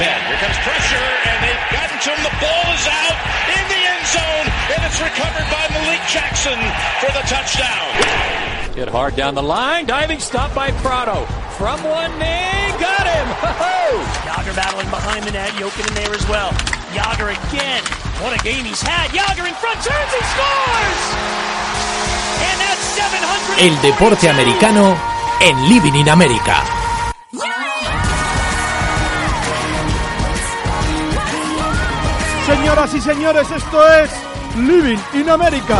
Here comes pressure, and they've gotten to him. The ball is out in the end zone, and it's recovered by Malik Jackson for the touchdown. Hit hard down the line, diving stop by Prado. From one knee, got him! Ho-ho! Yager battling behind the net, Jokin in there as well. Yager again. What a game he's had. Yager in front, turns, he scores! And that's 700. El deporte americano en Living in America. Señoras y señores, esto es Living in America.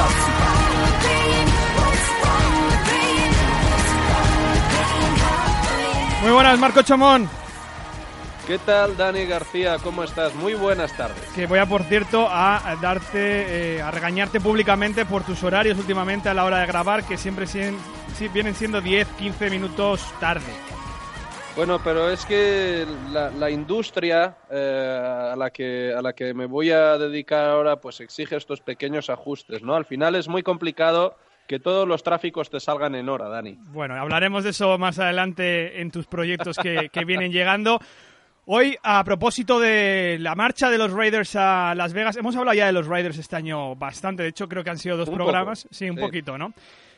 Muy buenas, Marco Chamón. ¿Qué tal, Dani García? ¿Cómo estás? Muy buenas tardes. Que voy a, por cierto, a darte, eh, a regañarte públicamente por tus horarios últimamente a la hora de grabar, que siempre sien- sí, vienen siendo 10, 15 minutos tarde. Bueno, pero es que la, la industria eh, a, la que, a la que me voy a dedicar ahora pues exige estos pequeños ajustes, ¿no? Al final es muy complicado que todos los tráficos te salgan en hora, Dani. Bueno, hablaremos de eso más adelante en tus proyectos que, que vienen llegando. Hoy, a propósito de la marcha de los Raiders a Las Vegas, hemos hablado ya de los Raiders este año bastante, de hecho creo que han sido dos Un programas, poco, sí, un sí. poquito, ¿no?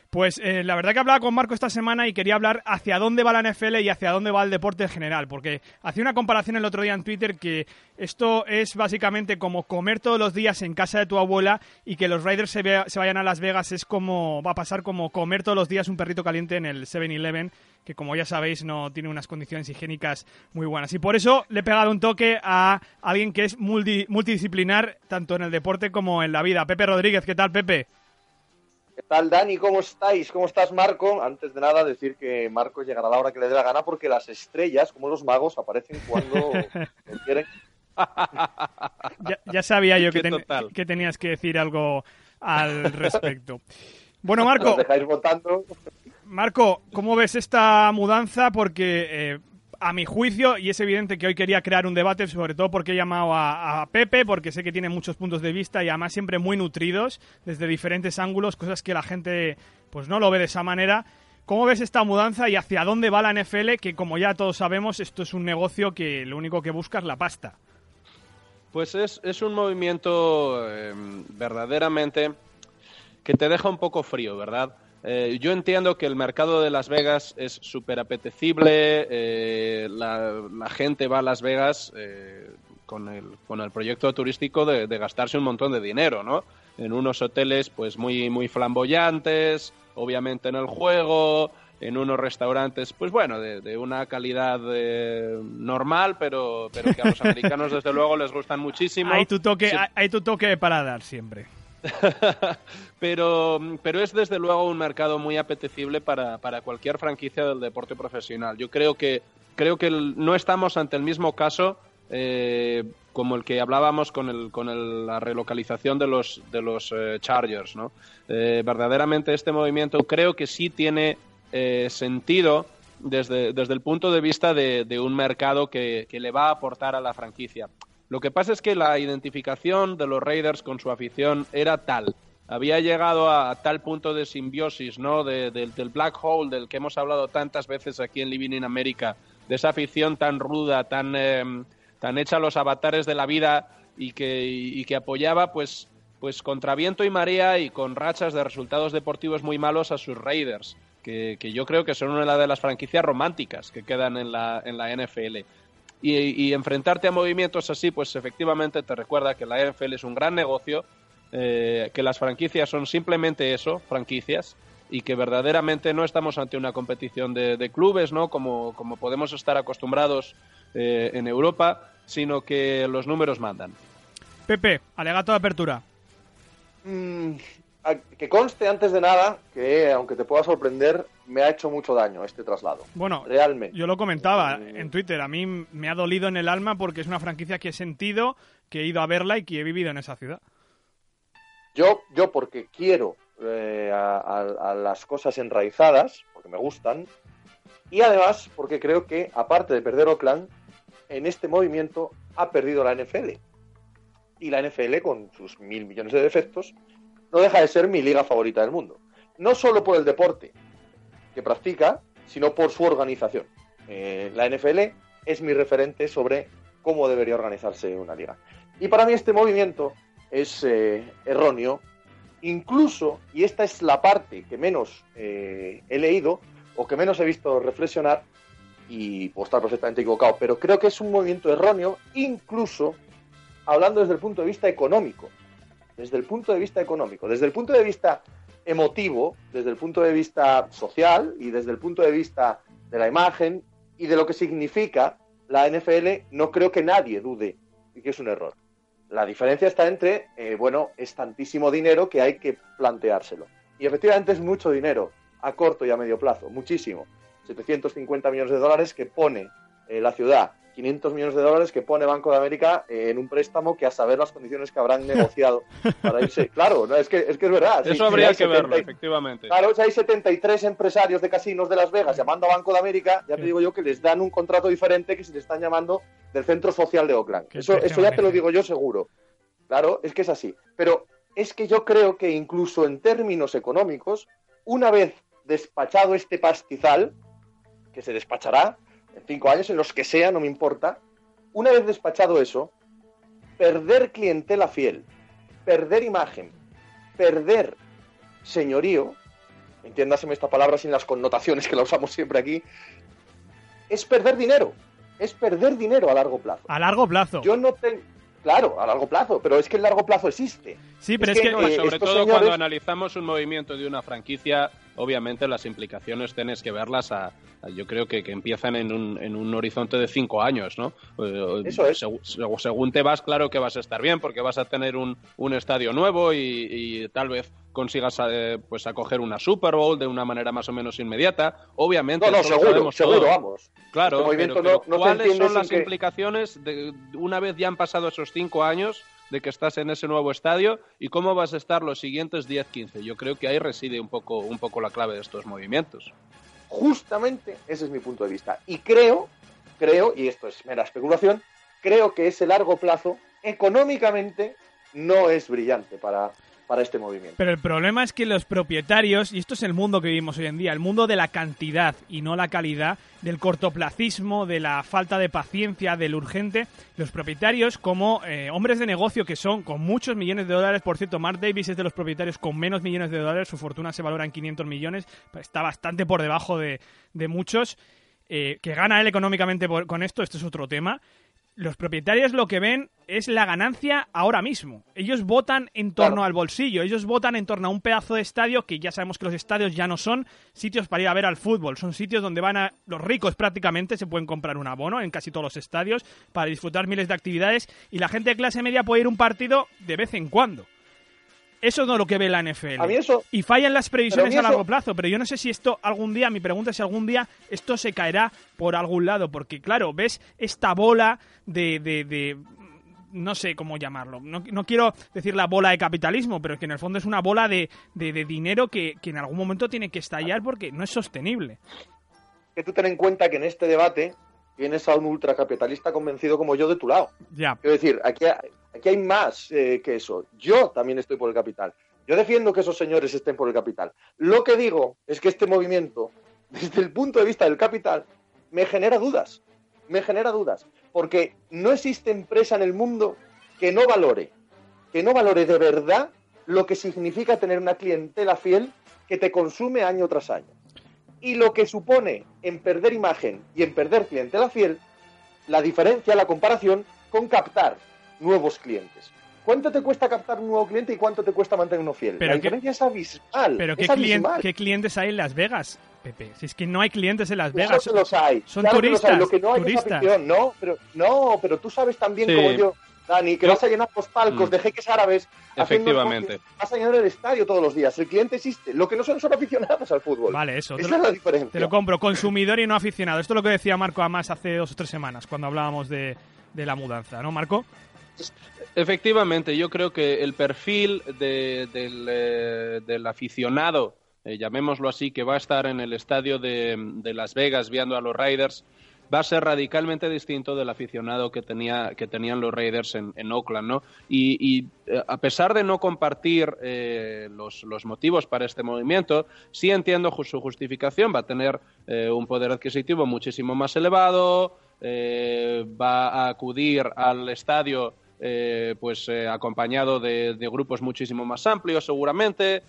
Pues eh, la verdad que hablaba con Marco esta semana y quería hablar hacia dónde va la NFL y hacia dónde va el deporte en general, porque hacía una comparación el otro día en Twitter que esto es básicamente como comer todos los días en casa de tu abuela y que los Raiders se, vea- se vayan a Las Vegas es como va a pasar como comer todos los días un perrito caliente en el 7-Eleven, que como ya sabéis no tiene unas condiciones higiénicas muy buenas. Y por eso le he pegado un toque a alguien que es multi- multidisciplinar tanto en el deporte como en la vida. Pepe Rodríguez, ¿qué tal Pepe? ¿Qué tal, Dani? ¿Cómo estáis? ¿Cómo estás, Marco? Antes de nada, decir que Marco llegará a la hora que le dé la gana porque las estrellas, como los magos, aparecen cuando quieren. Ya, ya sabía yo ten- que tenías que decir algo al respecto. Bueno, Marco, Nos dejáis votando. Marco, ¿cómo ves esta mudanza? Porque eh, a mi juicio, y es evidente que hoy quería crear un debate, sobre todo porque he llamado a, a Pepe, porque sé que tiene muchos puntos de vista y además siempre muy nutridos, desde diferentes ángulos, cosas que la gente pues no lo ve de esa manera. ¿Cómo ves esta mudanza y hacia dónde va la NFL? Que como ya todos sabemos, esto es un negocio que lo único que busca es la pasta. Pues es, es un movimiento eh, verdaderamente que te deja un poco frío, ¿verdad? Eh, yo entiendo que el mercado de Las Vegas es súper apetecible, eh, la, la gente va a Las Vegas eh, con, el, con el proyecto turístico de, de gastarse un montón de dinero, ¿no? En unos hoteles pues muy, muy flamboyantes, obviamente en el juego, en unos restaurantes, pues bueno, de, de una calidad eh, normal, pero, pero que a los americanos desde luego les gustan muchísimo. Hay tu toque, Sí. hay, hay tu toque para dar siempre. pero, pero es desde luego un mercado muy apetecible para, para cualquier franquicia del deporte profesional. Yo creo que, creo que no estamos ante el mismo caso eh, como el que hablábamos con, el, con la relocalización de los, de los eh, Chargers. ¿no? Eh, verdaderamente este movimiento creo que sí tiene sentido desde, desde el punto de vista de, de un mercado que, que le va a aportar a la franquicia. Lo que pasa es que la identificación de los Raiders con su afición era tal, había llegado a, tal punto de simbiosis, ¿no? De- del- black hole del que hemos hablado tantas veces aquí en Living in America, de esa afición tan ruda, tan, eh, tan hecha a los avatares de la vida y que, y que apoyaba, pues, pues contra viento y marea y con rachas de resultados deportivos muy malos a sus Raiders, que, que yo creo que son una de las franquicias románticas que quedan en la, en la NFL. Y, y enfrentarte a movimientos así, pues efectivamente te recuerda que la NFL es un gran negocio, eh, que las franquicias son simplemente eso, franquicias, y que verdaderamente no estamos ante una competición de, de clubes, ¿no? Como, como podemos estar acostumbrados eh, en Europa, sino que los números mandan. Pepe, alegato de apertura. mm, que conste antes de nada que, aunque te pueda sorprender, me ha hecho mucho daño este traslado. Bueno, realmente. Yo lo comentaba en Twitter. A mí me ha dolido en el alma porque es una franquicia que he sentido, que he ido a verla y que he vivido en esa ciudad. Yo, yo porque quiero eh, a, las cosas enraizadas, porque me gustan, y además porque creo que, aparte de perder Oakland, en este movimiento ha perdido la NFL. Y la NFL, con sus mil millones de defectos, no deja de ser mi liga favorita del mundo. No solo por el deporte que practica, sino por su organización. Eh, la NFL es mi referente sobre cómo debería organizarse una liga. Y para mí este movimiento es eh, erróneo, incluso, y esta es la parte que menos eh, he leído o que menos he visto reflexionar, y puedo estar perfectamente equivocado, pero creo que es un movimiento erróneo, incluso hablando desde el punto de vista económico. Desde el punto de vista económico, desde el punto de vista emotivo, desde el punto de vista social y desde el punto de vista de la imagen y de lo que significa la NFL, no creo que nadie dude de que es un error. La diferencia está entre, eh, bueno, es tantísimo dinero que hay que planteárselo. Y efectivamente es mucho dinero a corto y a medio plazo, muchísimo. 750 millones de dólares que pone eh, la ciudad 500 millones de dólares que pone Banco de América en un préstamo que a saber las condiciones que habrán negociado para irse. Claro, no, es, que, es que es verdad. Eso habría que verlo, efectivamente. Claro, si hay 73 empresarios de casinos de Las Vegas llamando a Banco de América, ya te digo yo que les dan un contrato diferente que se le están llamando del Centro Social de Oakland. Eso, eso ya te lo digo yo seguro. Claro, es que es así. Pero es que yo creo que incluso en términos económicos, una vez despachado este pastizal, que se despachará, en cinco años, en los que sea, no me importa. Una vez despachado eso, perder clientela fiel, perder imagen, perder señorío, entiéndaseme esta palabra sin las connotaciones que la usamos siempre aquí, es perder dinero. Es perder dinero a largo plazo. A largo plazo. Yo no tengo. Claro, a largo plazo, pero es que el largo plazo existe. Sí, pero es, que, eh, sobre todo cuando analizamos un movimiento de una franquicia, obviamente las implicaciones tienes que verlas a, yo creo que, empiezan en un, en un horizonte de cinco años, ¿no? Eh, Eso es. según te vas, claro que vas a estar bien, porque vas a tener un, un estadio nuevo y, tal vez consigas eh, pues acoger una Super Bowl de una manera más o menos inmediata. Obviamente, no, no, seguro, seguro, vamos. Claro, este pero, ¿cuáles son las implicaciones de una vez ya han pasado esos cinco años? De que estás en ese nuevo estadio y cómo vas a estar los siguientes 10-15. Yo creo que ahí reside un poco, un poco la clave de estos movimientos. Justamente ese es mi punto de vista. Y creo, creo, y esto es mera especulación, creo que ese largo plazo económicamente no es brillante para, para este movimiento. Pero el problema es que los propietarios, y esto es el mundo que vivimos hoy en día, el mundo de la cantidad y no la calidad, del cortoplacismo, de la falta de paciencia, del urgente, los propietarios como eh, hombres de negocio que son con muchos millones de dólares, por cierto, Mark Davis es de los propietarios con menos millones de dólares, su fortuna se valora en 500 millones, está bastante por debajo de, muchos. Eh, que gana él económicamente con esto, esto es otro tema los propietarios lo que ven es la ganancia ahora mismo. Ellos votan en torno al bolsillo, ellos votan en torno a un pedazo de estadio que ya sabemos que los estadios ya no son sitios para ir a ver al fútbol, son sitios donde van a los ricos prácticamente se pueden comprar un abono en casi todos los estadios para disfrutar miles de actividades y la gente de clase media puede ir a un partido de vez en cuando. Eso no es lo que ve la NFL. Y fallan las previsiones a, largo plazo, pero yo no sé si esto algún día, mi pregunta es si algún día esto se caerá por algún lado, porque claro, ves esta bola de, de, no sé cómo llamarlo. No, quiero decir la bola de capitalismo, pero que en el fondo es una bola de, de, dinero que, que, en algún momento tiene que estallar porque no es sostenible. Que tú ten en cuenta que en este debate tienes a un ultracapitalista convencido como yo de tu lado. Ya. Quiero decir, aquí Aquí hay más eh, que eso. Yo también estoy por el capital. Yo defiendo que esos señores estén por el capital. Lo que digo es que este movimiento, desde el punto de vista del capital, me genera dudas. Me genera dudas. Porque no existe empresa en el mundo que no valore, que no valore de verdad lo que significa tener una clientela fiel que te consume año tras año. Y lo que supone en perder imagen y en perder clientela fiel, la diferencia, la comparación con captar nuevos clientes. ¿Cuánto te cuesta captar un nuevo cliente y cuánto te cuesta mantener uno fiel? Pero la diferencia es abismal. Pero ¿qué, ¿qué, clientes hay en Las Vegas, Pepe? Si es que no hay clientes en Las Vegas. Claro los hay. Son turistas. Lo que no hay turistas. no, pero, no, pero tú sabes también como yo Dani, que vas a llenar los palcos Mm. de jeques árabes. Efectivamente. Vas a llenar el estadio todos los días. El cliente existe. Lo que no son son aficionados al fútbol. Vale, eso. Esa lo, es la diferencia. te lo compro. Consumidor y no aficionado. Esto es lo que decía Marco Amas hace dos o tres semanas, cuando hablábamos de, de la mudanza, ¿no, Marco? Efectivamente, yo creo que el perfil de- del, eh, aficionado, eh, llamémoslo así, que va a estar en el estadio de, de Las Vegas viendo a los Raiders, va a ser radicalmente distinto del aficionado que, tenía, que tenían los Raiders en, Oakland, ¿no? Y, y, eh, a pesar de no compartir los, motivos para este movimiento, sí entiendo su justificación. Va a tener un poder adquisitivo muchísimo más elevado, eh, va a acudir al estadio eh, pues eh, acompañado de, grupos muchísimo más amplios, seguramente.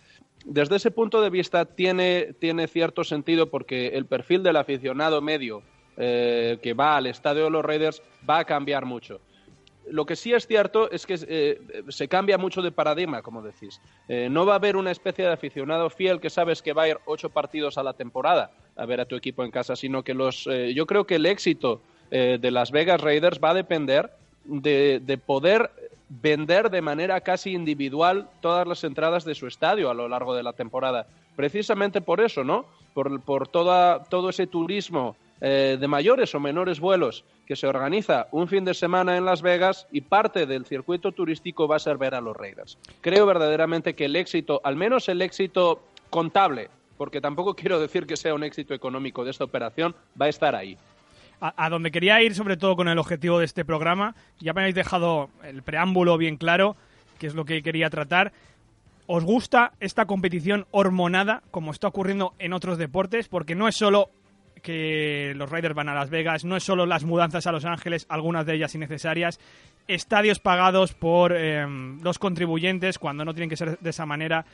Desde ese punto de vista tiene, tiene cierto sentido porque el perfil del aficionado medio eh, que va al estadio de los Raiders va a cambiar mucho. Lo que sí es cierto es que se cambia mucho de paradigma, como decís. No va a haber una especie de aficionado fiel que sabes que va a ir ocho partidos a la temporada a ver a tu equipo en casa, sino que los, yo creo que el éxito de Las Vegas Raiders va a depender de, de poder vender de manera casi individual todas las entradas de su estadio a lo largo de la temporada. Precisamente por eso, ¿no? Por, por toda, todo ese turismo eh, de mayores o menores vuelos que se organiza un fin de semana en Las Vegas y parte del circuito turístico va a ser ver a los Raiders. Creo verdaderamente que el éxito, al menos el éxito contable, porque tampoco quiero decir que sea un éxito económico de esta operación, va a estar ahí. A, donde quería ir, sobre todo con el objetivo de este programa, ya me habéis dejado el preámbulo bien claro, que es lo que quería tratar. ¿Os gusta esta competición hormonada, como está ocurriendo en otros deportes? Porque no es solo que los Raiders van a Las Vegas, no es solo las mudanzas a Los Ángeles, algunas de ellas innecesarias, estadios pagados por eh, los contribuyentes cuando no tienen que ser de esa manera,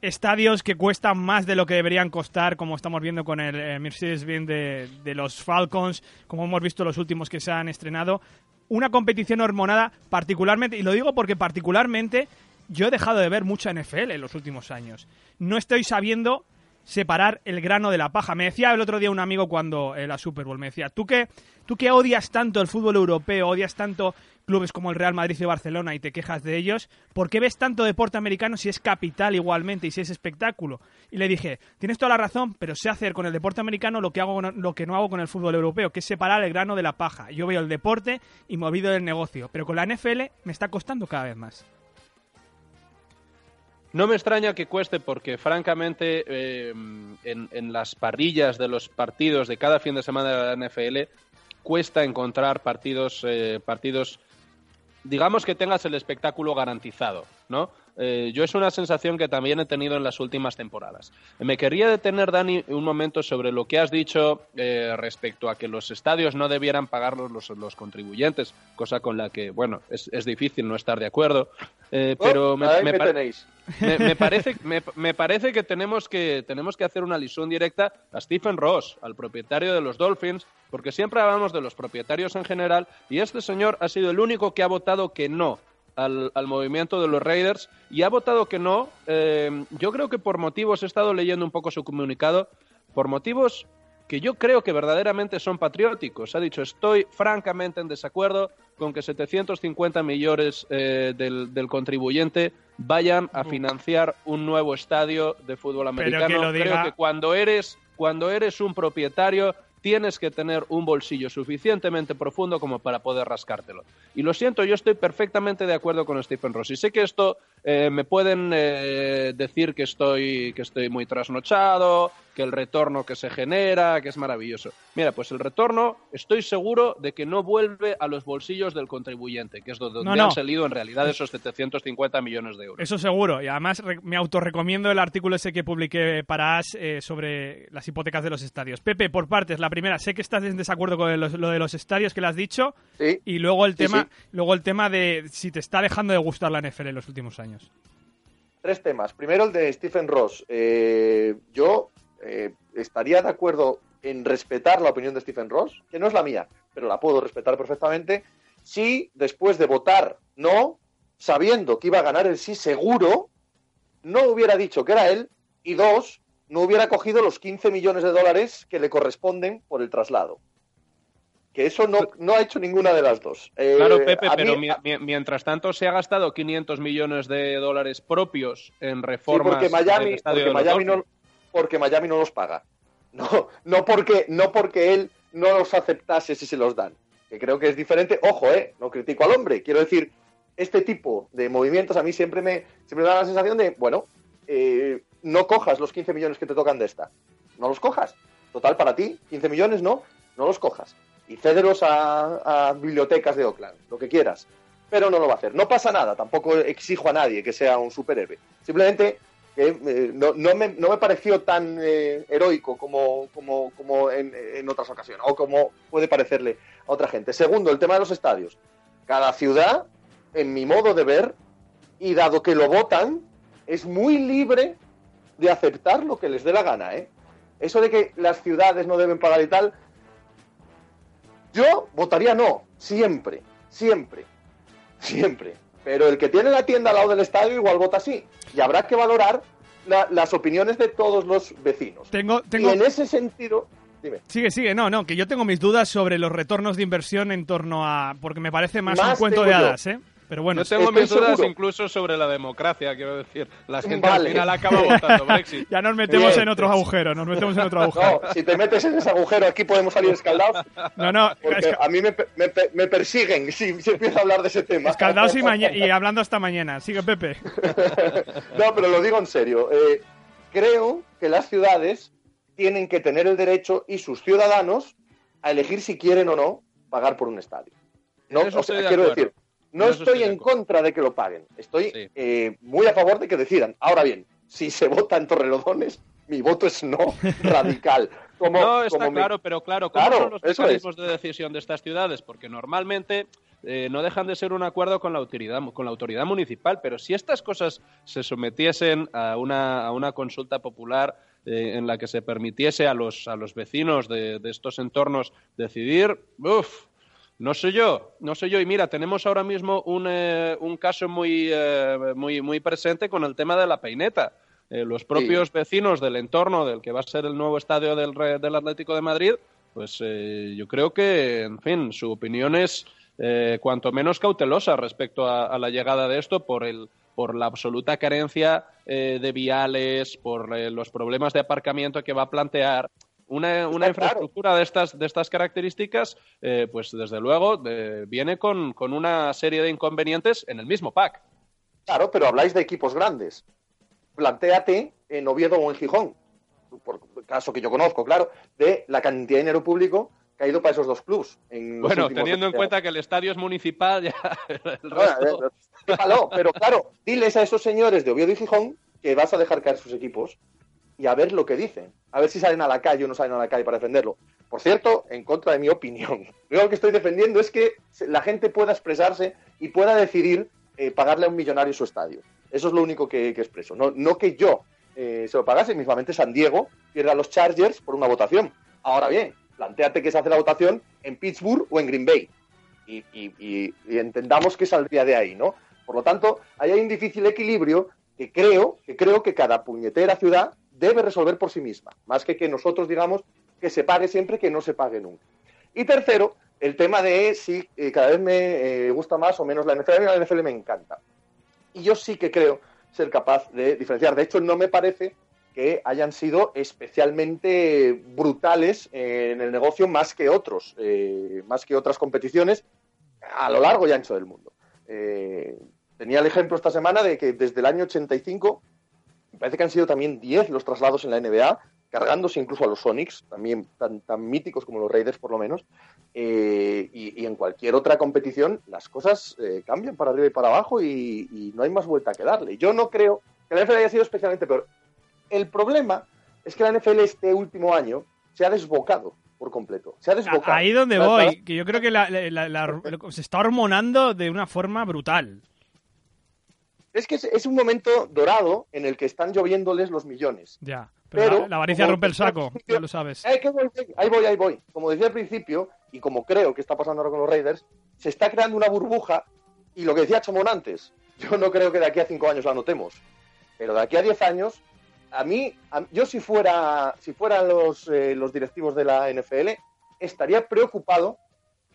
estadios que cuestan más de lo que deberían costar, como estamos viendo con el eh, Mercedes-Benz de, los Falcons, como hemos visto los últimos que se han estrenado. Una competición hormonada particularmente, y lo digo porque particularmente yo he dejado de ver mucha NFL en los últimos años. No estoy sabiendo separar el grano de la paja. Me decía el otro día un amigo cuando eh, la Super Bowl, me decía, ¿tú que, tú que odias tanto el fútbol europeo, odias tanto clubes como el Real Madrid y Barcelona y te quejas de ellos, ¿por qué ves tanto deporte americano si es capital igualmente y si es espectáculo? Y le dije, tienes toda la razón, pero sé hacer con el deporte americano lo que, hago, lo que no hago con el fútbol europeo, que es separar el grano de la paja. Yo veo el deporte y me olvido del negocio, pero con la NFL me está costando cada vez más. No me extraña que cueste porque, francamente, eh, en, en las parrillas de los partidos de cada fin de semana de la NFL cuesta encontrar partidos, eh, partidos, digamos que tengas el espectáculo garantizado, ¿no? Eh, yo es una sensación que también he tenido en las últimas temporadas. Me quería detener, Dani, un momento sobre lo que has dicho eh, respecto a que los estadios no debieran pagarlos los, los contribuyentes, cosa con la que, bueno, es, es difícil no estar de acuerdo. Eh, pero Oh, me, ahí me me me, parece, me, me parece que tenemos que tenemos que hacer una alusión directa a Stephen Ross, al propietario de los Dolphins, porque siempre hablamos de los propietarios en general y este señor ha sido el único que ha votado que no al, al movimiento de los Raiders y ha votado que no. eh, yo creo que por motivos he estado leyendo un poco su comunicado, por motivos que yo creo que verdaderamente son patrióticos. Ha dicho, estoy francamente en desacuerdo con que 750 millones eh, del, del contribuyente vayan a financiar un nuevo estadio de fútbol Pero que americano. lo diga- Creo que cuando eres, cuando eres un propietario tienes que tener un bolsillo suficientemente profundo como para poder rascártelo. Y lo siento, yo estoy perfectamente de acuerdo con Stephen Ross. Y sé que esto eh, me pueden eh, decir que estoy, que estoy muy trasnochado, que el retorno que se genera, que es maravilloso. Mira, pues el retorno estoy seguro de que no vuelve a los bolsillos del contribuyente, que es donde No, no. han salido en realidad esos 750 millones de euros. Eso seguro. Y además me autorrecomiendo el artículo ese que publiqué para As eh, sobre las hipotecas de los estadios. Pepe, por partes, la primera, sé que estás en desacuerdo con los- lo de los estadios que le has dicho. Sí. Y luego el Sí, tema, sí. luego el tema de si te está dejando de gustar la NFL en los últimos años. Tres temas. Primero el de Stephen Ross. Eh, yo eh, estaría de acuerdo en respetar la opinión de Stephen Ross, que no es la mía, pero la puedo respetar perfectamente, si después de votar no, sabiendo que iba a ganar el sí seguro, no hubiera dicho que era él y dos, no hubiera cogido los 15 millones de dólares que le corresponden por el traslado. que eso no, no ha hecho ninguna de las dos. Eh, Claro, Pepe, pero mí- mi- mi- mientras tanto se ha gastado 500 millones de dólares propios en Sí, reformas porque Miami, del estadio porque Miami no. Porque Miami no los paga. No, no porque, no porque él no los aceptase si se los dan. Que creo que es diferente. Ojo, eh, no critico al hombre. Quiero decir, este tipo de movimientos a mí siempre me, siempre me da la sensación de, bueno, eh, no cojas los 15 millones que te tocan de esta. No los cojas. Total, para ti, 15 millones no, no los cojas. Y cédelos a, a bibliotecas de Oakland, lo que quieras. Pero no lo va a hacer. No pasa nada, tampoco exijo a nadie que sea un superhéroe. Simplemente eh, no, no me, no me pareció tan eh, heroico como, como, como en, en otras ocasiones, o como puede parecerle a otra gente. Segundo, el tema de los estadios. Cada ciudad, en mi modo de ver, y dado que lo votan, es muy libre de aceptar lo que les dé la gana, ¿eh? Eso de que las ciudades no deben pagar y tal, yo votaría no, siempre, siempre, siempre. Pero el que tiene la tienda al lado del estadio igual vota sí. Y habrá que valorar la- las opiniones de todos los vecinos. Tengo, tengo... Y en ese sentido, dime. Sigue, sigue, no, no, que yo tengo mis dudas sobre los retornos de inversión en torno a... Porque me parece más, Más un cuento de yo. hadas, ¿eh? Pero bueno, Yo tengo mis dudas seguro. incluso sobre la democracia, quiero decir. La gente Vale. al final acaba votando Brexit. ya nos metemos Bien. en otros agujeros, nos metemos en otro agujero. No, si te metes en ese agujero aquí podemos salir escaldados. No, no, Porque esca- a mí me, me, me persiguen si, si empiezo a hablar de ese tema. escaldados y, y hablando hasta mañana. Sigue, Pepe. No, pero lo digo en serio. Eh, creo que las ciudades tienen que tener el derecho y sus ciudadanos a elegir si quieren o no pagar por un estadio. No, o sea, de quiero acuerdo. decir, no estoy en contra de que lo paguen. Estoy Sí. eh, muy a favor de que decidan. Ahora bien, si se vota en Torrelodones, mi voto es no radical. Como, no, está como mi- claro, pero claro, ¿cómo Claro, son los mecanismos de decisión de estas ciudades? Porque normalmente eh, no dejan de ser un acuerdo con la autoridad, con la autoridad municipal, pero si estas cosas se sometiesen a una, a una consulta popular eh, en la que se permitiese a los, a los vecinos de, de estos entornos decidir, uff, no sé yo, no sé yo. Y mira, tenemos ahora mismo un, eh, un caso muy, eh, muy, muy presente con el tema de la peineta. Eh, los propios vecinos del entorno del que va a ser el nuevo estadio del, del Atlético de Madrid, pues eh, yo creo que, en fin, su opinión es eh, cuanto menos cautelosa respecto a, a la llegada de esto por el por la absoluta carencia eh, de viales, por eh, los problemas de aparcamiento que va a plantear. Una, una claro. infraestructura de estas, de estas características, eh, pues desde luego de- viene con, con una serie de inconvenientes en el mismo pack. Claro, pero habláis de equipos grandes. Plantéate en Oviedo o en Gijón, por caso que yo conozco, claro, de la cantidad de dinero público que ha ido para esos dos los Bueno, teniendo en cuenta que el estadio es municipal, ya el resto... eh, pero claro, diles a esos señores de Oviedo y Gijón que vas a dejar caer sus equipos y a ver lo que dicen. A ver si salen a la calle o no salen a la calle para defenderlo. Por cierto, en contra de mi opinión. Lo que estoy defendiendo es que la gente pueda expresarse y pueda decidir eh, pagarle a un millonario su estadio. Eso es lo único que, expreso. No, no que yo eh, se lo pagase. Mismamente San Diego pierda a los Chargers por una votación. Ahora bien, planteate que se hace la votación en Pittsburgh o en Green Bay. Y entendamos que saldría de ahí, ¿no? Por lo tanto, ahí hay un difícil equilibrio que creo, que creo que cada puñetera ciudad debe resolver por sí misma, más que que nosotros digamos que se pague siempre, que no se pague nunca. Y tercero, el tema de si eh, cada vez me eh, gusta más o menos la NFL, a mí la NFL me encanta. Y yo sí que creo ser capaz de diferenciar. De hecho, no me parece que hayan sido especialmente brutales en el negocio más que otros, eh, más que otras competiciones a lo largo y ancho del mundo. Tenía el ejemplo esta semana de que desde el año 85, me parece que han sido también 10 los traslados en la NBA, cargándose incluso a los Sonics, también tan, tan míticos como los Raiders por lo menos, eh, y, y en cualquier otra competición las cosas eh, cambian para arriba y para abajo y, y no hay más vuelta que darle. Yo no creo que la NFL haya sido especialmente peor. El problema es que la NFL este último año se ha desbocado por completo. Se ha desbocado. Ahí donde voy, que yo creo que la- la- la- se está hormonando de una forma brutal. Es que es, es un momento dorado en el que están lloviéndoles los millones. Ya. Pero, Pero, la, la avaricia rompe el saco, ya lo sabes. Que voy, ahí voy, ahí voy. Como decía al principio, y como creo que está pasando ahora con los Raiders, se está creando una burbuja, y lo que decía Chamón antes, yo no creo que de aquí a cinco años la notemos, pero de aquí a diez años, a mí, a- yo si fuera, si fueran los, eh, los directivos de la NFL, estaría preocupado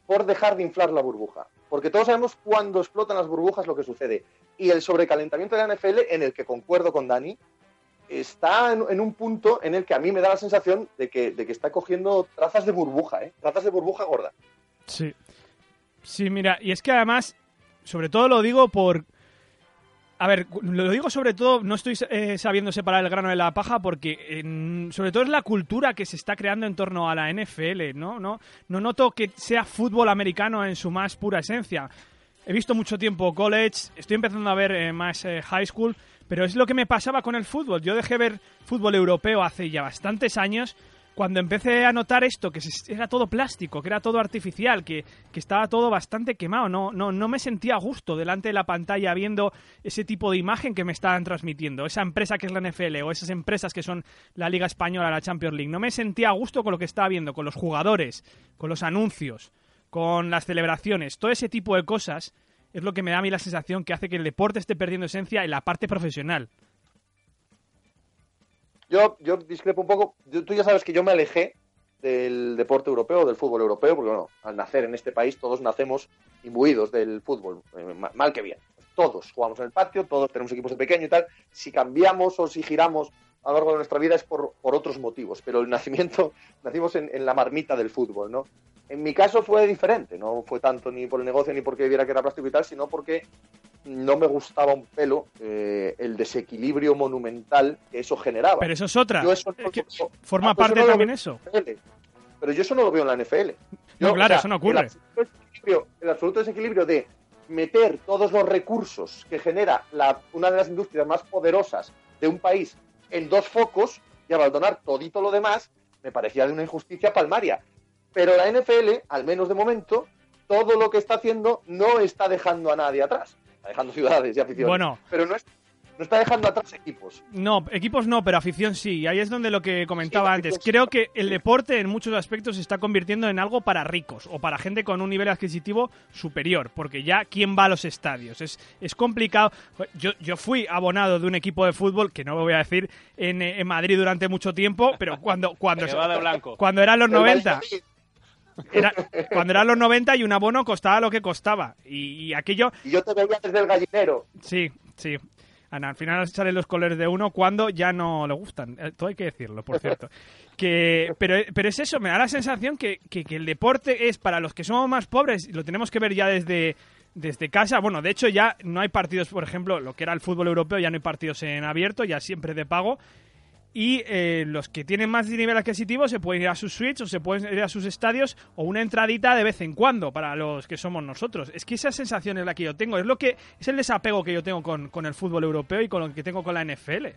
por dejar de inflar la burbuja. Porque todos sabemos cuando explotan las burbujas lo que sucede. Y el sobrecalentamiento de la NFL, en el que concuerdo con Dani, está en, un punto en el que a mí me da la sensación de que, de que está cogiendo trazas de burbuja, ¿eh? Trazas de burbuja gorda. Sí. Sí, mira, y es que además, sobre todo lo digo por... A ver, lo digo sobre todo, no estoy eh, sabiendo separar el grano de la paja porque sobre todo es la cultura que se está creando en torno a la NFL, ¿no? No, no noto que sea fútbol americano en su más pura esencia. He visto mucho tiempo college, estoy empezando a ver eh, más eh, high school, pero es lo que me pasaba con el fútbol. Yo dejé ver fútbol europeo hace ya bastantes años cuando empecé a notar esto, que era todo plástico, que era todo artificial, que, estaba todo bastante quemado, no, no, no me sentía a gusto delante de la pantalla viendo ese tipo de imagen que me estaban transmitiendo, esa empresa que es la NFL o esas empresas que son la Liga Española, la Champions League, no me sentía a gusto con lo que estaba viendo, con los jugadores, con los anuncios, con las celebraciones, todo ese tipo de cosas es lo que me da a mí la sensación que hace que el deporte esté perdiendo esencia en la parte profesional. Yo, yo discrepo un poco. tú ya sabes que yo me alejé del deporte europeo, del fútbol europeo, porque bueno, al nacer en este país todos nacemos imbuidos del fútbol, eh, mal que bien. Todos jugamos en el patio, todos tenemos equipos de pequeño y tal. Si cambiamos o si giramos a lo largo de nuestra vida es por, por otros motivos, pero el nacimiento, nacimos en, en, la marmita del fútbol, ¿no? En mi caso fue diferente, no fue tanto ni por el negocio ni porque viera que era plástico y tal, sino porque no me gustaba un pelo eh, el desequilibrio monumental que eso generaba. Pero eso es otra. ¿Forma ah, pues parte también eso? Pero yo eso no lo veo en la NFL. no, claro, eso no ocurre. El absoluto, desequilibrio, de meter todos los recursos que genera la, una de las industrias más poderosas de un país en dos focos y abandonar todito lo demás, me parecía de una injusticia palmaria. Pero la NFL, al menos de momento, todo lo que está haciendo no está dejando a nadie atrás dejando ciudades y aficiones. Bueno. Pero no, está dejando atrás equipos. No, equipos no, pero afición sí. Y ahí es donde lo que comentaba antes. Creo que el deporte en muchos aspectos se está convirtiendo en algo para ricos o para gente con un nivel adquisitivo superior. Porque ya, ¿quién va a los estadios? Es, es complicado. Yo, yo fui abonado de un equipo de fútbol, que no me voy a decir, en, en Madrid durante mucho tiempo, pero cuando, cuando, cuando eran los 90 cuando eran los 90 y un abono costaba lo que costaba. Y, aquello. Y yo te veía desde el gallinero. Sí, sí. Ana, al final salen los colores de uno cuando ya no le gustan. Eh, todo hay que decirlo, por cierto. que, pero, pero es eso, me da la sensación que, que, el deporte es para los que somos más pobres, lo tenemos que ver ya desde, desde casa. Bueno, de hecho ya no hay partidos, por ejemplo, lo que era el fútbol europeo, ya no hay partidos en abierto, ya siempre de pago y eh, los que tienen más nivel adquisitivo se pueden ir a sus suites o se pueden ir a sus estadios o una entradita de vez en cuando para los que somos nosotros. Es que esa sensación es la que yo tengo, es lo que es el desapego que yo tengo con, con el fútbol europeo y con lo que tengo con la NFL.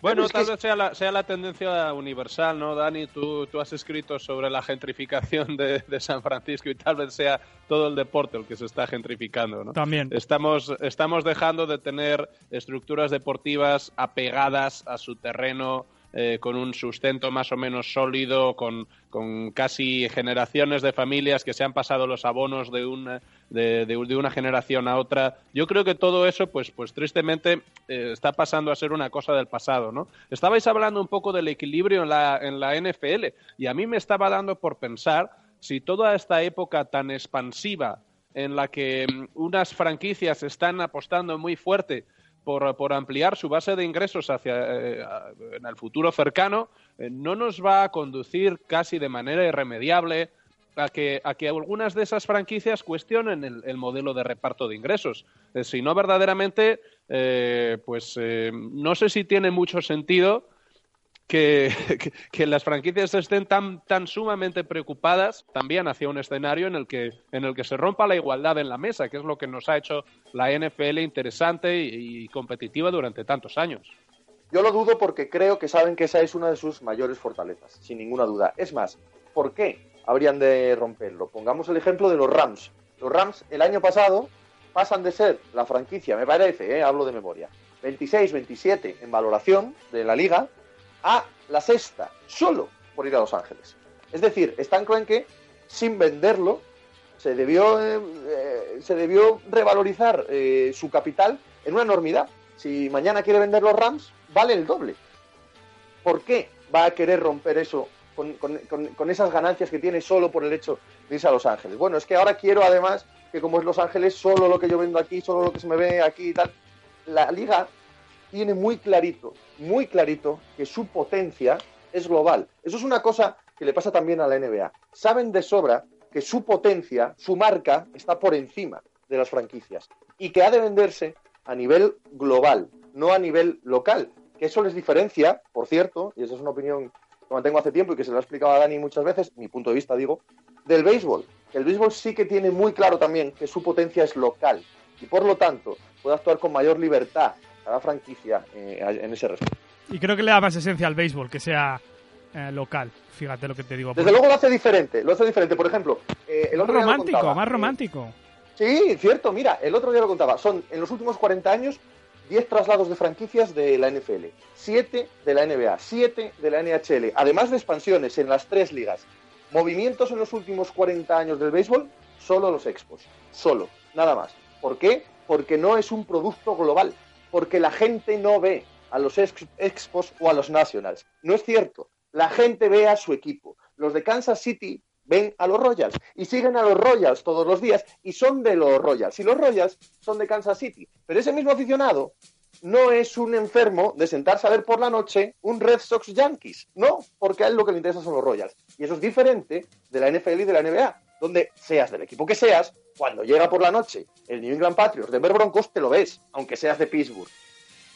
Bueno, tal vez sea la, sea la tendencia universal, ¿no, Dani? Tú, tú has escrito sobre la gentrificación de, de, San Francisco y tal vez sea todo el deporte el que se está gentrificando, ¿no? También. Estamos, estamos dejando de tener estructuras deportivas apegadas a su terreno, eh, con un sustento más o menos sólido, con, casi generaciones de familias que se han pasado los abonos de una, de, una generación a otra. Yo creo que todo eso, pues, pues tristemente, eh, está pasando a ser una cosa del pasado, ¿no? Estabais hablando un poco del equilibrio en la, en la NFL y a mí me estaba dando por pensar si toda esta época tan expansiva en la que mm, unas franquicias están apostando muy fuerte por, ampliar su base de ingresos hacia eh, en el futuro cercano, eh, no nos va a conducir casi de manera irremediable a que, a que algunas de esas franquicias cuestionen el, modelo de reparto de ingresos. Eh, si no, verdaderamente, pues no sé si tiene mucho sentido que, que, las franquicias estén tan, tan sumamente preocupadas también hacia un escenario en el, que, en el que se rompa la igualdad en la mesa, que es lo que nos ha hecho la NFL interesante y, competitiva durante tantos años. Yo lo dudo porque creo que saben que esa es una de sus mayores fortalezas, sin ninguna duda. Es más, ¿por qué habrían de romperlo? Pongamos el ejemplo de los Rams. Los Rams el año pasado pasan de ser la franquicia, me parece, eh, hablo de memoria, 26-27 en valoración de la liga, a la sexta, solo por ir a Los Ángeles. Es decir, Stan Kroenke, sin venderlo, se debió, eh, se debió revalorizar eh, su capital en una enormidad. Si mañana quiere vender los Rams, vale el doble. ¿Por qué va a querer romper eso con- con- con esas ganancias que tiene solo por el hecho de irse a Los Ángeles. Bueno, es que ahora quiero además que como es Los Ángeles, solo lo que yo vendo aquí, solo lo que se me ve aquí y tal. La liga tiene muy clarito, muy clarito que su potencia es global. Eso es una cosa que le pasa también a la NBA. Saben de sobra que su potencia, su marca, está por encima de las franquicias y que ha de venderse a nivel global, no a nivel local. Que eso les diferencia, por cierto, y esa es una opinión que mantengo hace tiempo y que se lo ha explicado a Dani muchas veces, mi punto de vista digo, del béisbol. El béisbol sí que tiene muy claro también que su potencia es local y por lo tanto puede actuar con mayor libertad cada franquicia eh, en ese respecto. Y creo que le da más esencia al béisbol, que sea eh, local. Fíjate lo que te digo. Desde luego lo hace diferente, lo hace diferente. Por ejemplo, eh, el más otro día lo romántico, contaba, más romántico. Sí, cierto, mira, el otro día lo contaba. Son en los últimos 40 años 10 traslados de franquicias de la NFL, 7 de la NBA, 7 de la NHL, además de expansiones en las tres ligas. Movimientos en los últimos 40 años del béisbol, solo los expos, solo, nada más. ¿Por qué? Porque no es un producto global, porque la gente no ve a los ex- expos o a los nationals. No es cierto, la gente ve a su equipo. Los de Kansas City ven a los Royals y siguen a los Royals todos los días y son de los Royals. Y los Royals son de Kansas City. Pero ese mismo aficionado no es un enfermo de sentarse a ver por la noche un Red Sox Yankees. No, porque a él lo que le interesa son los Royals. Y eso es diferente de la NFL y de la NBA, donde seas del equipo que seas, cuando llega por la noche el New England Patriots, Denver Broncos, te lo ves, aunque seas de Pittsburgh.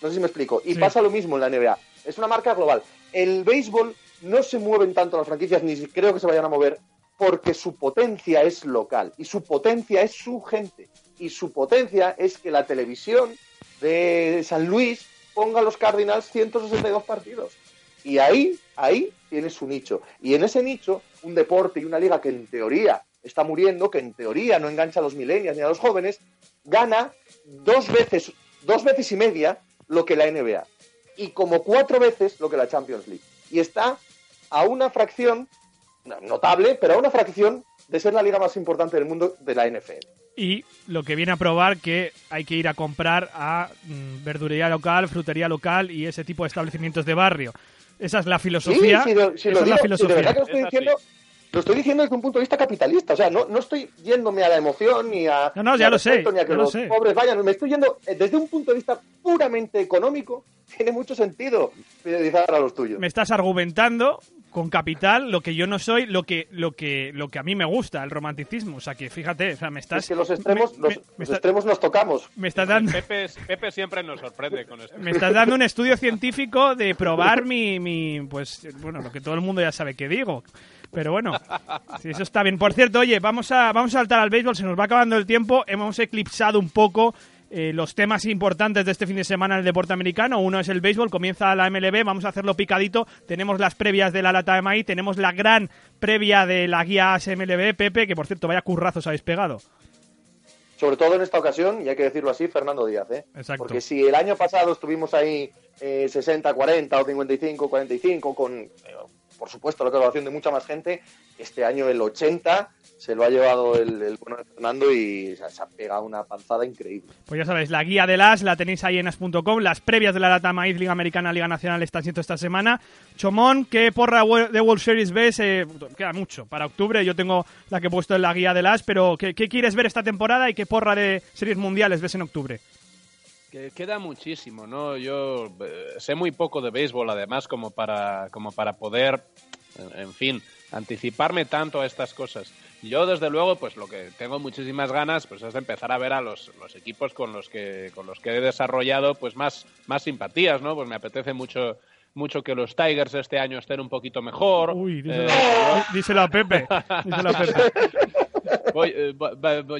No sé si me explico. Y Sí. pasa lo mismo en la NBA. Es una marca global. El béisbol no se mueven tanto las franquicias, ni creo que se vayan a mover, porque su potencia es local y su potencia es su gente. Y su potencia es que la televisión de San Luis ponga a los Cardinals 162 partidos. Y ahí, ahí tiene su nicho. Y en ese nicho, un deporte y una liga que en teoría está muriendo, que en teoría no engancha a los millennials ni a los jóvenes, gana dos veces, dos veces y media lo que la NBA. Y como cuatro veces lo que la Champions League. Y está a una fracción, no, notable, pero a una fracción de ser la liga más importante del mundo de la NFL. Y lo que viene a probar que hay que ir a comprar a mm, verdulería local, frutería local y ese tipo de establecimientos de barrio. Esa es la filosofía. Sí, si lo, si lo esa es digo, la si de filosofía. verdad que lo estoy diciendo, lo estoy diciendo desde un punto de vista capitalista. O sea, no, no estoy yéndome a la emoción ni a. No, no, ni ya a lo sé, Ni a que lo los sé. pobres vayan. Me estoy yendo eh, desde un punto de vista puramente económico. Tiene mucho sentido fidelizar a los tuyos. Me estás argumentando con capital lo que yo no soy, lo que lo que lo que a mí me gusta, el romanticismo. O sea, que fíjate, o sea, me estás Es que los extremos, me- los, me- me los está- extremos nos tocamos. me estás dando Pepe, Pepe siempre nos sorprende con esto. me estás dando un estudio científico de probar mi, mi pues bueno, lo que todo el mundo ya sabe que digo. Pero bueno, sí, eso está bien. Por cierto, oye, vamos a, vamos a saltar al béisbol, se nos va acabando el tiempo. Hemos eclipsado un poco eh, los temas importantes de este fin de semana en el deporte americano. Uno es el béisbol, comienza la MLB, vamos a hacerlo picadito. Tenemos las previas de la lata de maíz, tenemos la gran previa de la guía MLB, Pepe, que por cierto, vaya currazos habéis pegado. Sobre todo en esta ocasión, y hay que decirlo así, Fernando Díaz. ¿eh? Exacto. Porque si el año pasado estuvimos ahí eh, 60-40 o 55-45 con, eh, por supuesto, la colaboración de mucha más gente, este año el 80 se lo ha llevado el, el bueno de Fernando y se, ha pegado una panzada increíble. Pues ya sabéis, la guía del AS la tenéis ahí en as.com. Las previas de la Lata Maíz, Liga Americana, Liga Nacional están siendo esta semana. Chomón, ¿qué porra de World Series ves? Eh, queda mucho para octubre. Yo tengo la que he puesto en la guía del AS, pero ¿qué, qué quieres ver esta temporada y qué porra de series mundiales ves en octubre? Que queda muchísimo, ¿no? Yo eh, sé muy poco de béisbol, además, como para, como para poder, en, en fin, anticiparme tanto a estas cosas. Yo, desde luego, pues lo que tengo muchísimas ganas, pues es de empezar a ver a los, los equipos con los que, con los que he desarrollado, pues más, más simpatías, ¿no? Pues me apetece mucho, mucho que los Tigers este año estén un poquito mejor. Uy, díselo, Eh, díselo a Pepe. Díselo a Pepe. Voy, eh,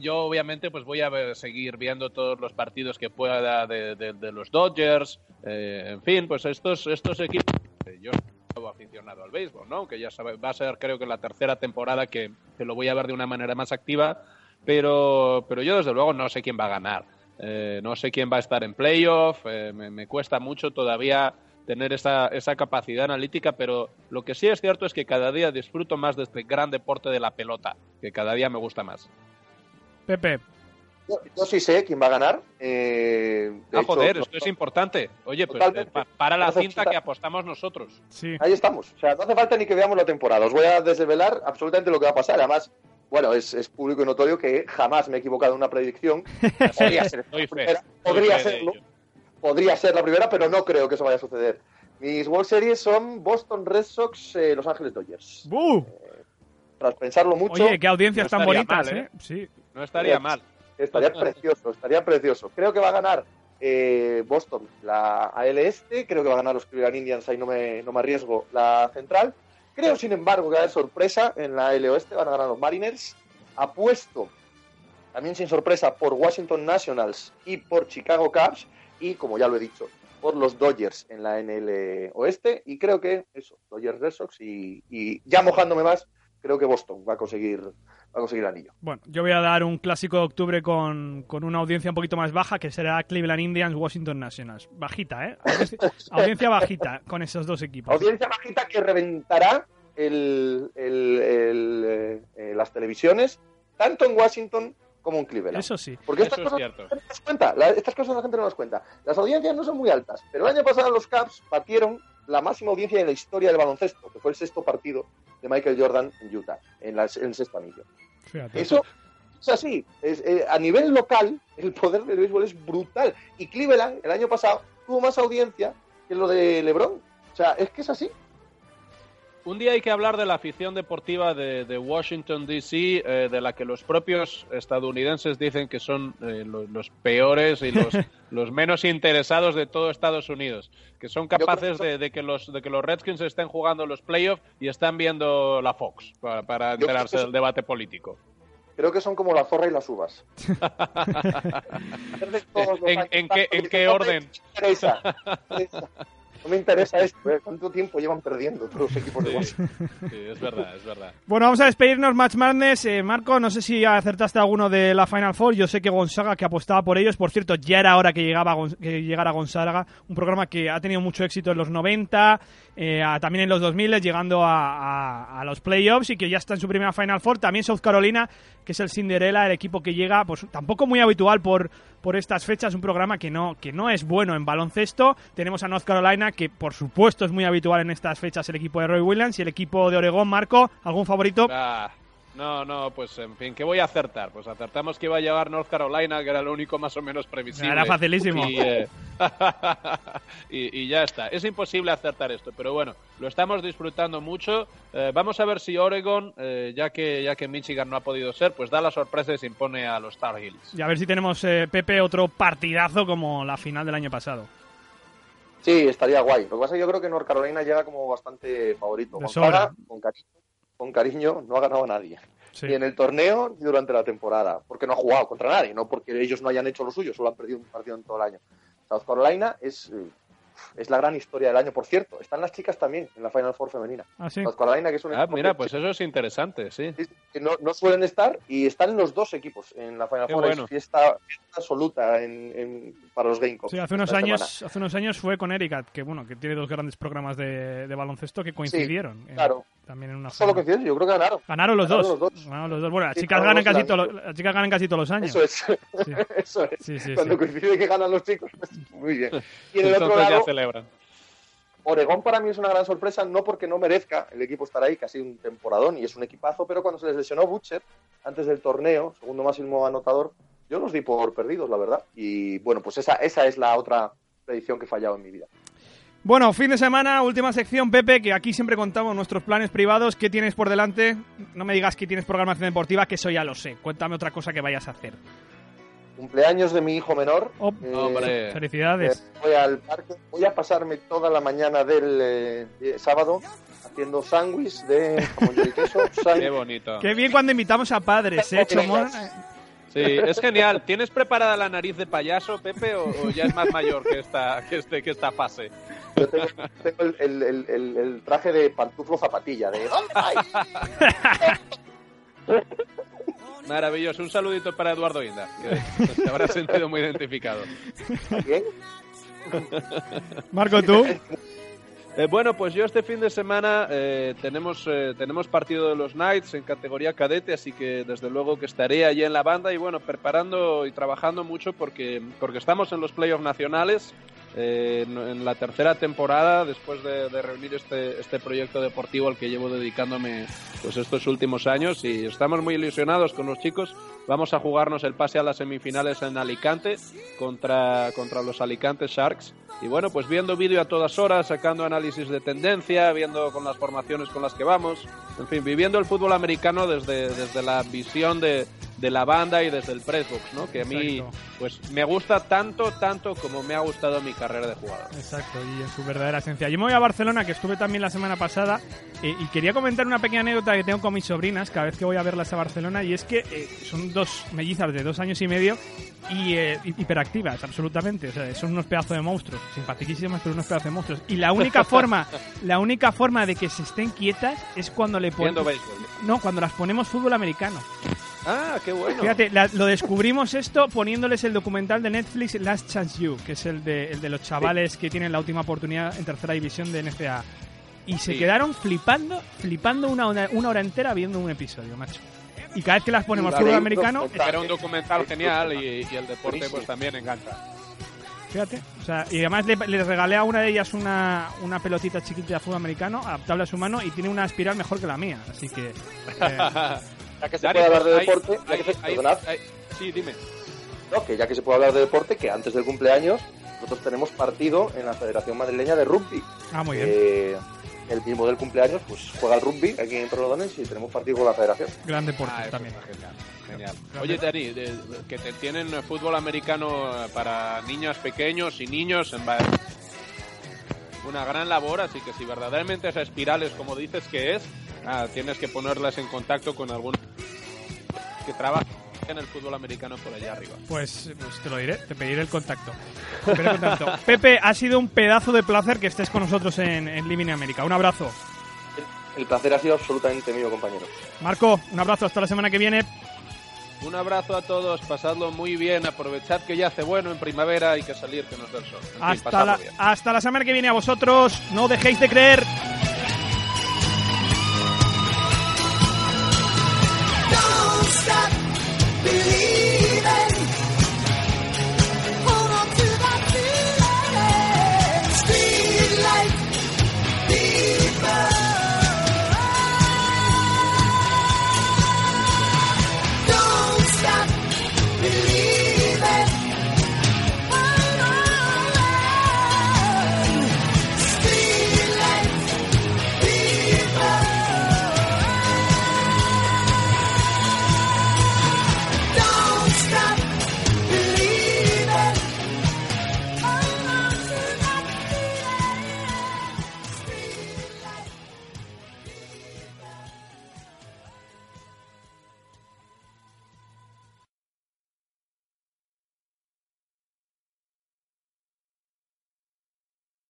yo obviamente pues voy a seguir viendo todos los partidos que pueda de, los Dodgers, eh, en fin, pues estos estos equipos. Yo soy aficionado al béisbol, ¿no? Que ya sabe, va a ser creo que la tercera temporada que, que lo voy a ver de una manera más activa, pero pero yo desde luego no sé quién va a ganar, Eh, no sé quién va a estar en playoff, eh, me, me cuesta mucho todavía tener esa, esa capacidad analítica, pero lo que sí es cierto es que cada día disfruto más de este gran deporte de la pelota, que cada día me gusta más. Pepe, yo, sí sé quién va a ganar. Eh, ah, joder, esto es importante. Oye, pues eh, para la cinta que apostamos nosotros. Sí. Ahí estamos. O sea, no hace falta ni que veamos la temporada. Os voy a desvelar absolutamente lo que va a pasar. Además, bueno, es, es público y notorio que jamás me he equivocado en una predicción. Podría ser, podría serlo. Podría ser la primera, pero no creo que eso vaya a suceder. Mis World Series son Boston Red Sox, eh, Los Ángeles Dodgers. ¡Buh! tras pensarlo mucho. Oye, qué audiencias tan bonitas, ¿eh? ¿eh? Sí. No estaría mal. Estaría precioso, estaría precioso. Creo que va a ganar eh, Boston la AL Este, creo que va a ganar los Cleveland Indians, ahí no me, no me arriesgo, la Central. Creo, sin embargo, que va a haber sorpresa en la AL Oeste, van a ganar los Mariners. Apuesto, también sin sorpresa, por Washington Nationals y por Chicago Cubs. Y, como ya lo he dicho, por los Dodgers en la NL Oeste. Y creo que eso, Dodgers Red Sox. Y, y ya mojándome más, creo que Boston va a conseguir va a conseguir el anillo. Bueno, yo voy a dar un clásico de octubre con, con, una audiencia un poquito más baja, que será Cleveland Indians, Washington Nationals. Bajita, ¿eh? Audiencia, bajita con esos dos equipos. Audiencia bajita que reventará el, el, eh, las televisiones, tanto en Washington como en Cleveland. Eso sí. Porque estas, cosas, No cuenta, estas cosas la gente no nos cuenta. Las audiencias no son muy altas, pero el año pasado los Caps batieron la máxima audiencia en la historia del baloncesto, que fue el sexto partido de Michael Jordan en Utah, en, el sexto anillo. Eso es así. Eh, a nivel local, el poder del béisbol es brutal. Y Cleveland, el año pasado, tuvo más audiencia que lo de LeBron. O sea, es que es así. Un día hay que hablar de la afición deportiva de, Washington, D.C., eh, de la que los propios estadounidenses dicen que son eh, los, peores y los, los, menos interesados de todo Estados Unidos, que son capaces de, que los, de que los Redskins estén jugando los playoffs y están viendo la Fox para, enterarse del debate político. Creo que son como la zorra y las uvas. ¿En, qué, ¿En, qué, orden? No me interesa esto, ¿eh? ¿Cuánto tiempo llevan perdiendo todos los equipos de Washington? Sí, es verdad, es verdad. Bueno, vamos a despedirnos, Match Madness. Eh, Marco, no sé si acertaste alguno de la Final Four. Yo sé que Gonzaga, que apostaba por ellos. Por cierto, ya era hora que, llegaba, que llegara Gonzaga, un programa que ha tenido mucho éxito en los 90, eh, también en los 2000, llegando a, a, los playoffs y que ya está en su primera Final Four. También South Carolina, que es el Cinderella, el equipo que llega, pues tampoco muy habitual por, por estas fechas, un programa que no, que no es bueno en baloncesto. Tenemos a North Carolina, que por supuesto es muy habitual en estas fechas el equipo de Roy Williams y el equipo de Oregón. Marco, ¿algún favorito? Ah, no, no, pues en fin, ¿qué voy a acertar? Pues acertamos que iba a llevar North Carolina, que era lo único más o menos previsible. Era facilísimo. Eh, y, ya está. Es imposible acertar esto, pero bueno, lo estamos disfrutando mucho. Eh, vamos a ver si Oregon, eh, ya, que, ya que Michigan no ha podido ser, pues da la sorpresa y se impone a los Tar Heels. Y a ver si tenemos, Pepe, otro partidazo como la final del año pasado. Sí, estaría guay. Lo que pasa es que yo creo que North Carolina llega como bastante favorito. con cariño, con cariño, no ha ganado a nadie. Ni en el torneo ni durante la temporada. Porque no ha jugado contra nadie, no porque ellos no hayan hecho lo suyo, solo han perdido un partido en todo el año. South Carolina es eh, es la gran historia del año. Por cierto, están las chicas también en la Final Four femenina. Ah, sí. Carolina, que es un ah, mira, pues eso es interesante, sí. No, no, suelen estar y están los dos equipos en la Final Four. Es fiesta, absoluta en, para los Gamecocks. Sí, hace unos, años, hace unos años fue con Erika, que bueno, que tiene dos grandes programas de, baloncesto que coincidieron. claro. también en una Solo coincidieron, yo creo que ganaron. Ganaron los, dos. Ganaron los dos. Bueno, las, chicas ganan casi las chicas ganan casi todos los años. Eso es. Eso es. Cuando coincide que ganan los chicos, pues, muy bien. Y en el otro lado, celebran. Oregón para mí es una gran sorpresa, no porque no merezca el equipo estar ahí, que ha sido un temporadón y es un equipazo, pero cuando se les lesionó Butcher antes del torneo, segundo máximo anotador, yo los di por perdidos, la verdad. Y bueno, pues esa, esa es la otra predicción que he fallado en mi vida. Bueno, fin de semana, última sección, Pepe, que aquí siempre contamos nuestros planes privados. ¿Qué tienes por delante? No me digas que tienes programación deportiva, que eso ya lo sé. Cuéntame otra cosa que vayas a hacer cumpleaños de mi hijo menor. Oh, eh, felicidades. Eh, voy al parque, voy a pasarme toda la mañana del eh, sábado haciendo sándwich de jamón y queso. Qué bonito. Qué bien cuando invitamos a padres, ¿eh, Sí, es genial. ¿Tienes preparada la nariz de payaso, Pepe, o, ya es más mayor que esta, que este, que esta fase? Yo tengo, el, el, el, el, traje de pantuflo zapatilla, de ¿dónde Maravilloso. Un saludito para Eduardo Inda, que se habrá sentido muy identificado. ¿Bien? Marco, ¿tú? Eh, bueno, pues yo este fin de semana eh, tenemos, eh, tenemos partido de los Knights en categoría cadete, así que desde luego que estaré allí en la banda y bueno, preparando y trabajando mucho porque, porque estamos en los playoffs nacionales eh, en, la tercera temporada, después de, de reunir este, este proyecto deportivo al que llevo dedicándome pues estos últimos años y estamos muy ilusionados con los chicos. Vamos a jugarnos el pase a las semifinales en Alicante contra, contra los Alicante Sharks. Y bueno, pues viendo vídeo a todas horas, sacando análisis de tendencia, viendo con las formaciones con las que vamos, en fin, viviendo el fútbol americano desde, desde la visión de, de la banda y desde el pressbox, ¿no? Que a mí, Exacto. pues me gusta tanto, tanto como me ha gustado mi carrera de jugador. Exacto, y en su verdadera esencia. Yo me voy a Barcelona, que estuve también la semana pasada, eh, y quería comentar una pequeña anécdota que tengo con mis sobrinas cada vez que voy a verlas a Barcelona, y es que eh, son dos mellizas de dos años y medio y eh, hi- hiperactivas, absolutamente. O sea, son unos pedazos de monstruos, simpaticísimas, pero unos pedazos de monstruos. Y la única forma, la única forma de que se estén quietas es cuando le ponemos... No, cuando las ponemos fútbol americano. Ah, qué bueno. Fíjate, la- lo descubrimos esto poniéndoles el documental de Netflix Last Chance You, que es el de, el de los chavales que tienen la última oportunidad en tercera división de NCAA. Y se Sí. quedaron flipando, flipando una hora, una hora entera viendo un episodio, macho. Y cada vez que las ponemos fútbol americano. Era un documental genial y, y el deporte pues también encanta. fíjate. O sea, y además le, les regalé a una de ellas una, una pelotita chiquita de fútbol americano, adaptable a su mano, y tiene una espiral mejor que la mía. Así que... eh, Ya que se Dani, puede hablar de hay- deporte, ya hay- que se- hay- perdonad, hay- sí, dime. no, que ya que se puede hablar de deporte, que antes del cumpleaños nosotros tenemos partido en la Federación Madrileña de Rugby. ah, muy bien. Eh, el mismo del cumpleaños, pues juega al rugby aquí en Torrelodones y tenemos partido con la Federación. Gran deporte Ah, también. genial, genial. Oye, Dani, que te tienen fútbol americano eh, para niños pequeños y niños en una gran labor, así que si verdaderamente esa espiral es como dices que es, ah, tienes que ponerlas en contacto con algún que trabaja en el fútbol americano por allá arriba. Pues, pues te lo diré, te pediré el contacto. Te pediré el contacto. Pepe, ha sido un pedazo de placer que estés con nosotros en, en Living América. Un abrazo. El placer ha sido absolutamente mío, compañero. Marco, un abrazo hasta la semana que viene. Un abrazo a todos, pasadlo muy bien, aprovechad que ya hace bueno en primavera, hay que salir que nos da el sol. En Hasta la, bien. hasta la semana que viene a vosotros. No dejéis de creer.